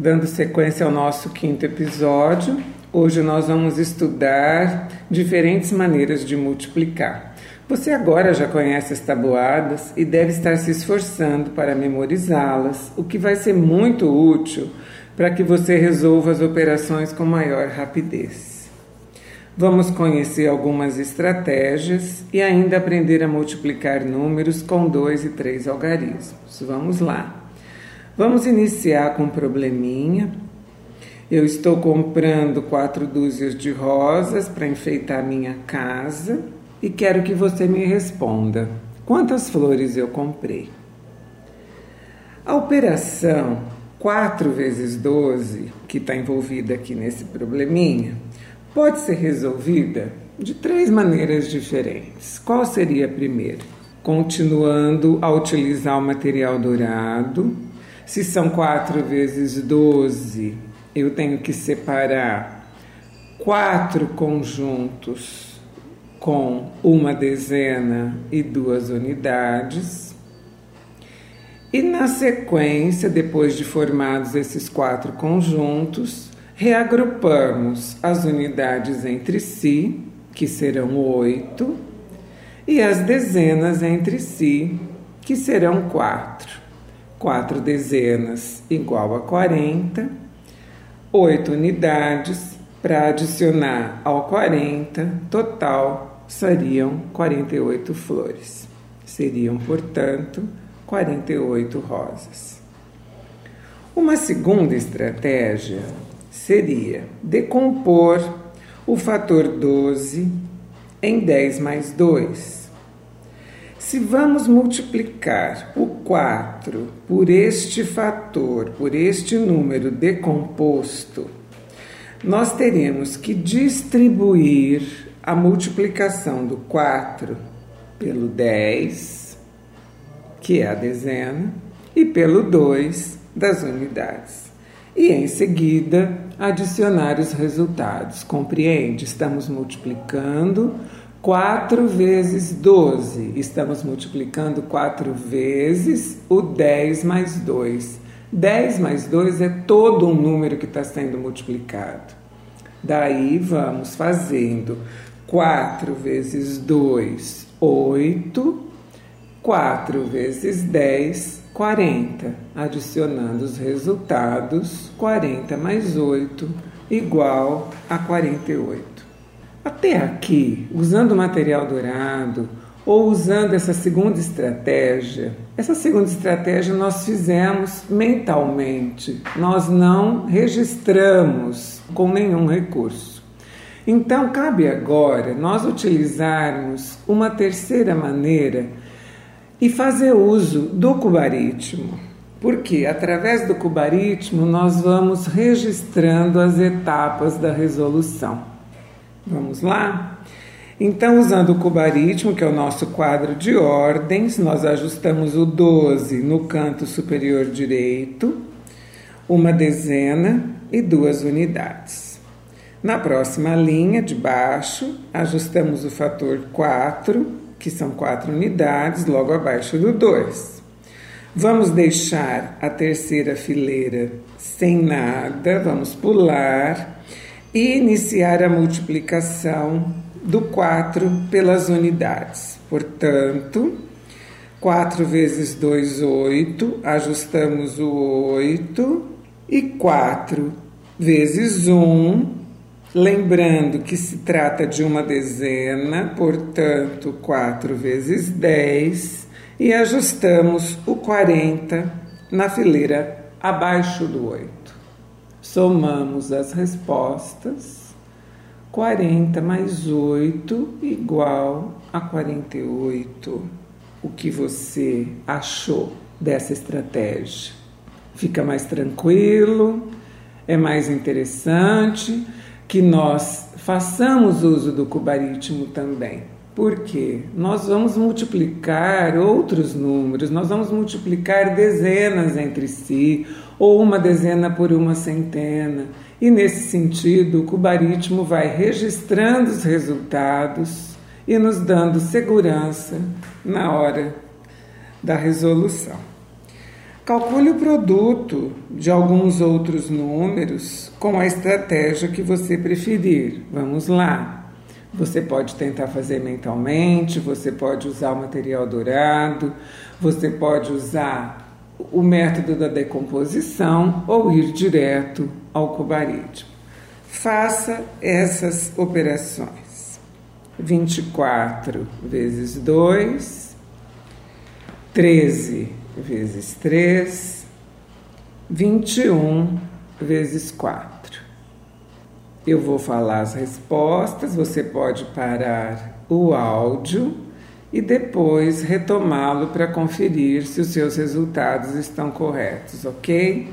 Dando sequência ao nosso quinto episódio, hoje nós vamos estudar diferentes maneiras de multiplicar. Você agora já conhece as tabuadas e deve estar se esforçando para memorizá-las, o que vai ser muito útil para que você resolva as operações com maior rapidez. Vamos conhecer algumas estratégias e ainda aprender a multiplicar números com dois e três algarismos. Vamos lá! Vamos iniciar com um probleminha. Eu estou comprando quatro dúzias de rosas para enfeitar minha casa e quero que você me responda: quantas flores eu comprei? A operação 4 vezes 12, que está envolvida aqui nesse probleminha, pode ser resolvida de três maneiras diferentes. Qual seria a primeira? Continuando a utilizar o material dourado se são 4 vezes 12, eu tenho que separar quatro conjuntos com uma dezena e duas unidades. E na sequência, depois de formados esses quatro conjuntos, reagrupamos as unidades entre si, que serão oito, e as dezenas entre si, que serão quatro. 4 dezenas igual a 40, 8 unidades para adicionar ao 40, total seriam 48 flores. Seriam, portanto, 48 rosas. Uma segunda estratégia seria decompor o fator 12 em 10 mais 2 se vamos multiplicar o 4 por este fator, por este número decomposto, nós teremos que distribuir a multiplicação do 4 pelo 10, que é a dezena, e pelo 2 das unidades. E em seguida adicionar os resultados. Compreende? Estamos multiplicando 4 vezes 12. Estamos multiplicando 4 vezes o 10 mais 2. 10 mais 2 é todo um número que está sendo multiplicado. Daí vamos fazendo 4 vezes 2, 8. 4 vezes 10, 40. Adicionando os resultados, 40 mais 8 igual a 48. Até aqui, usando material dourado ou usando essa segunda estratégia, essa segunda estratégia nós fizemos mentalmente, nós não registramos com nenhum recurso. Então, cabe agora nós utilizarmos uma terceira maneira e fazer uso do cubaritmo. Porque através do cubaritmo nós vamos registrando as etapas da resolução. Vamos lá? Então, usando o cubaritmo, que é o nosso quadro de ordens, nós ajustamos o 12 no canto superior direito, uma dezena e duas unidades. Na próxima linha de baixo, ajustamos o fator 4, que são 4 unidades, logo abaixo do 2. Vamos deixar a terceira fileira sem nada, vamos pular e iniciar a multiplicação do 4 pelas unidades. Portanto, 4 vezes 2, 8, ajustamos o 8, e 4 vezes 1, lembrando que se trata de uma dezena, portanto, 4 vezes 10, e ajustamos o 40 na fileira abaixo do 8. Somamos as respostas. 40 mais 8 igual a 48. O que você achou dessa estratégia? Fica mais tranquilo? É mais interessante que nós façamos uso do cubaritmo também. Porque nós vamos multiplicar outros números, nós vamos multiplicar dezenas entre si, ou uma dezena por uma centena. E nesse sentido, o cubaritmo vai registrando os resultados e nos dando segurança na hora da resolução. Calcule o produto de alguns outros números com a estratégia que você preferir. Vamos lá. Você pode tentar fazer mentalmente, você pode usar o material dourado, você pode usar o método da decomposição ou ir direto ao cobarídeo. Faça essas operações. 24 vezes 2, 13 vezes 3, 21 vezes 4. Eu vou falar as respostas, você pode parar o áudio e depois retomá-lo para conferir se os seus resultados estão corretos, ok?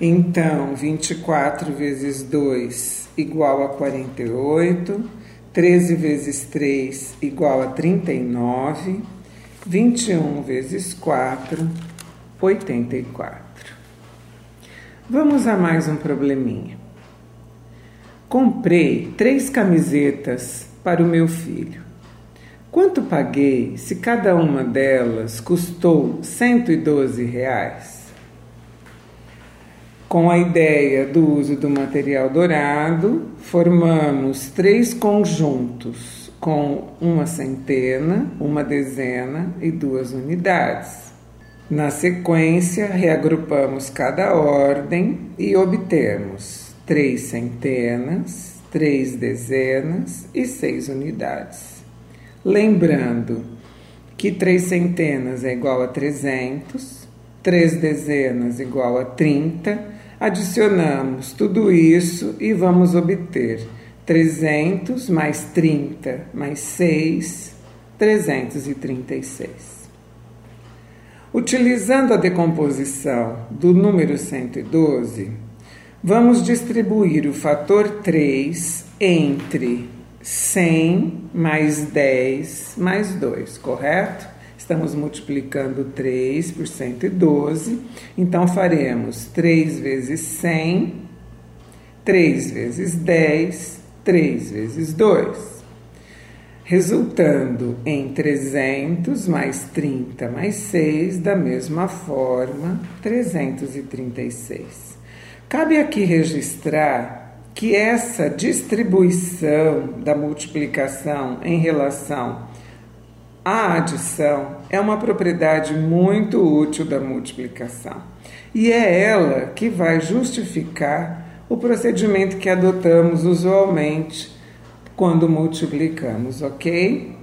Então, 24 vezes 2 igual a 48, 13 vezes 3 igual a 39, 21 vezes 4, 84. Vamos a mais um probleminha. Comprei três camisetas para o meu filho. Quanto paguei se cada uma delas custou 112 reais? Com a ideia do uso do material dourado, formamos três conjuntos com uma centena, uma dezena e duas unidades. Na sequência, reagrupamos cada ordem e obtemos três centenas, três dezenas e seis unidades. Lembrando que três centenas é igual a 300, três dezenas igual a 30, adicionamos tudo isso e vamos obter 300 mais 30 mais 6, 336. Utilizando a decomposição do número 112, vamos distribuir o fator 3 entre 100 mais 10 mais 2, correto? Estamos multiplicando 3 por 112, então faremos 3 vezes 100, 3 vezes 10, 3 vezes 2, resultando em 300 mais 30 mais 6, da mesma forma, 336. Cabe aqui registrar que essa distribuição da multiplicação em relação à adição é uma propriedade muito útil da multiplicação. E é ela que vai justificar o procedimento que adotamos usualmente quando multiplicamos, ok?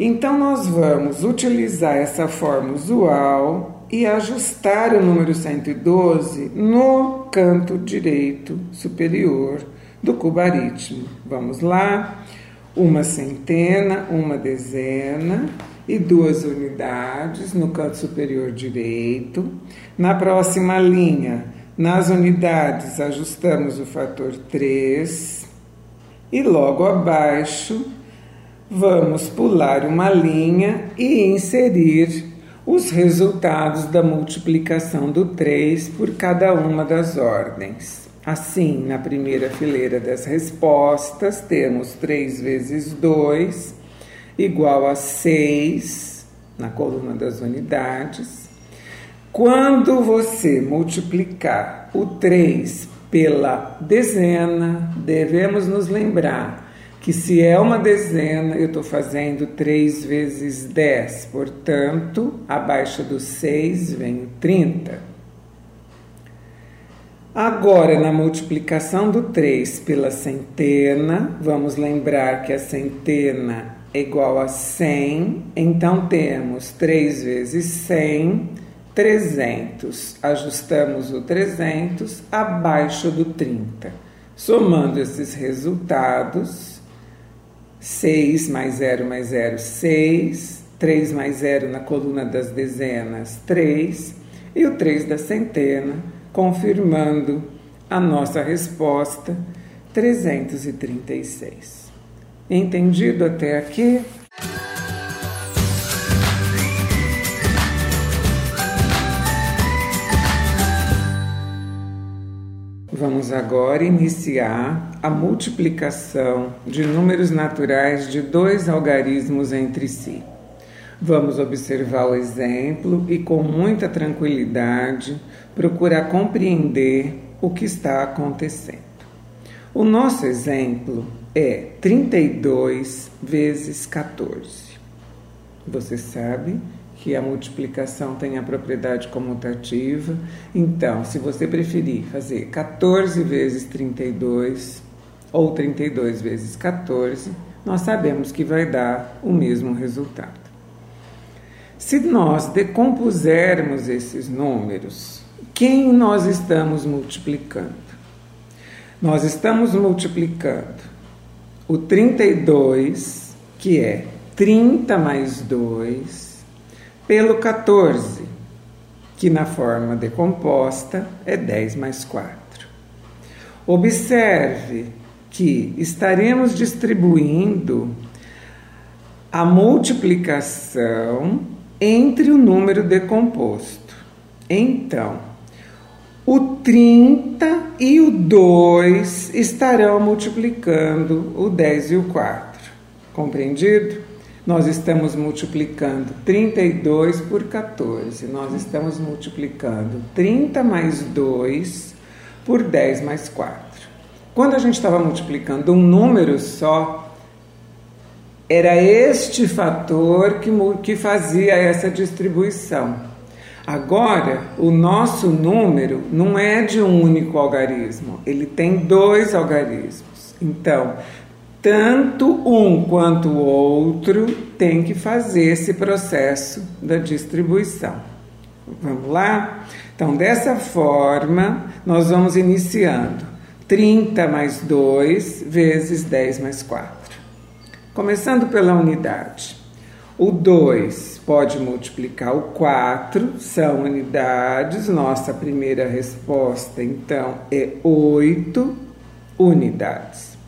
Então, nós vamos utilizar essa forma usual e ajustar o número 112 no canto direito superior do cubaritmo. Vamos lá? Uma centena, uma dezena e duas unidades no canto superior direito. Na próxima linha, nas unidades, ajustamos o fator 3 e logo abaixo vamos pular uma linha e inserir os resultados da multiplicação do 3 por cada uma das ordens. Assim, na primeira fileira das respostas, temos 3 vezes 2 igual a 6 na coluna das unidades. Quando você multiplicar o 3 pela dezena, devemos nos lembrar que se é uma dezena, eu estou fazendo 3 vezes 10, portanto, abaixo do 6 vem o 30. Agora, na multiplicação do 3 pela centena, vamos lembrar que a centena é igual a 100, então temos 3 vezes 100 300. Ajustamos o 300 abaixo do 30. Somando esses resultados, 6 mais 0 mais 0, 6. 3 mais 0 na coluna das dezenas, 3. E o 3 da centena, confirmando a nossa resposta, 336. Entendido até aqui? Vamos agora iniciar a multiplicação de números naturais de dois algarismos entre si. Vamos observar o exemplo e, com muita tranquilidade, procurar compreender o que está acontecendo. O nosso exemplo é 32 vezes 14. Você sabe que a multiplicação tem a propriedade comutativa, então, se você preferir fazer 14 vezes 32 ou 32 vezes 14, nós sabemos que vai dar o mesmo resultado. Se nós decompusermos esses números, quem nós estamos multiplicando? Nós estamos multiplicando o 32, que é 30 mais 2, pelo 14, que na forma decomposta é 10 mais 4. Observe que estaremos distribuindo a multiplicação entre o número decomposto. Então, o 30 e o 2 estarão multiplicando o 10 e o 4. Compreendido? Nós estamos multiplicando 32 por 14. Nós estamos multiplicando 30 mais 2 por 10 mais 4. Quando a gente estava multiplicando um número só, era este fator que, que fazia essa distribuição. Agora, o nosso número não é de um único algarismo, ele tem dois algarismos. Então, tanto um quanto o outro tem que fazer esse processo da distribuição. Vamos lá? Então, dessa forma, nós vamos iniciando 30 mais 2 vezes 10 mais 4. Começando pela unidade. O 2 pode multiplicar o 4, são unidades. Nossa primeira resposta, então, é 8 unidades.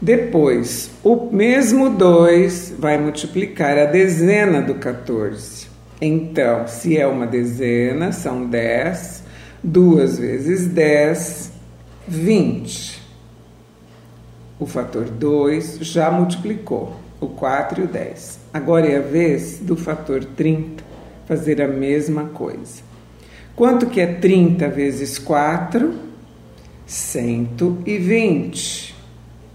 Depois, o mesmo 2 vai multiplicar a dezena do 14. Então, se é uma dezena, são 10. 2 vezes 10, 20 o fator 2 já multiplicou o 4 e o 10. Agora é a vez do fator 30 fazer a mesma coisa. Quanto que é 30 vezes 4? 120.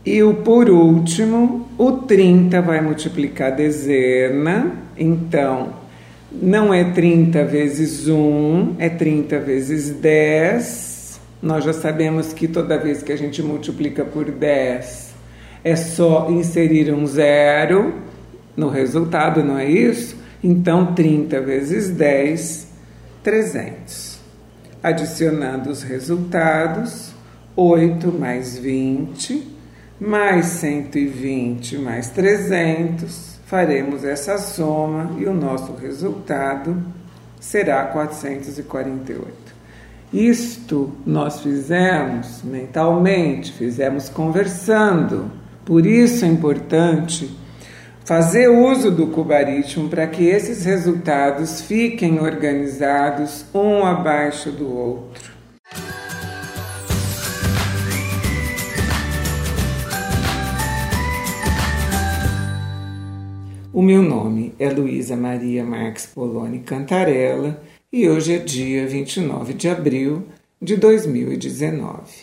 E o por último, o 30 vai multiplicar a dezena, então não é 30 vezes 1, é 30 vezes 10 nós já sabemos que toda vez que a gente multiplica por 10 é só inserir um zero no resultado, não é isso? Então 30 vezes 10, 300. Adicionando os resultados, 8 mais 20, mais 120 mais 300, faremos essa soma e o nosso resultado será 448. Isto nós fizemos mentalmente, fizemos conversando. Por isso é importante fazer uso do cubaritmo para que esses resultados fiquem organizados um abaixo do outro. O meu nome é Luísa Maria Marques Poloni Cantarella e hoje é dia 29 de abril de 2019.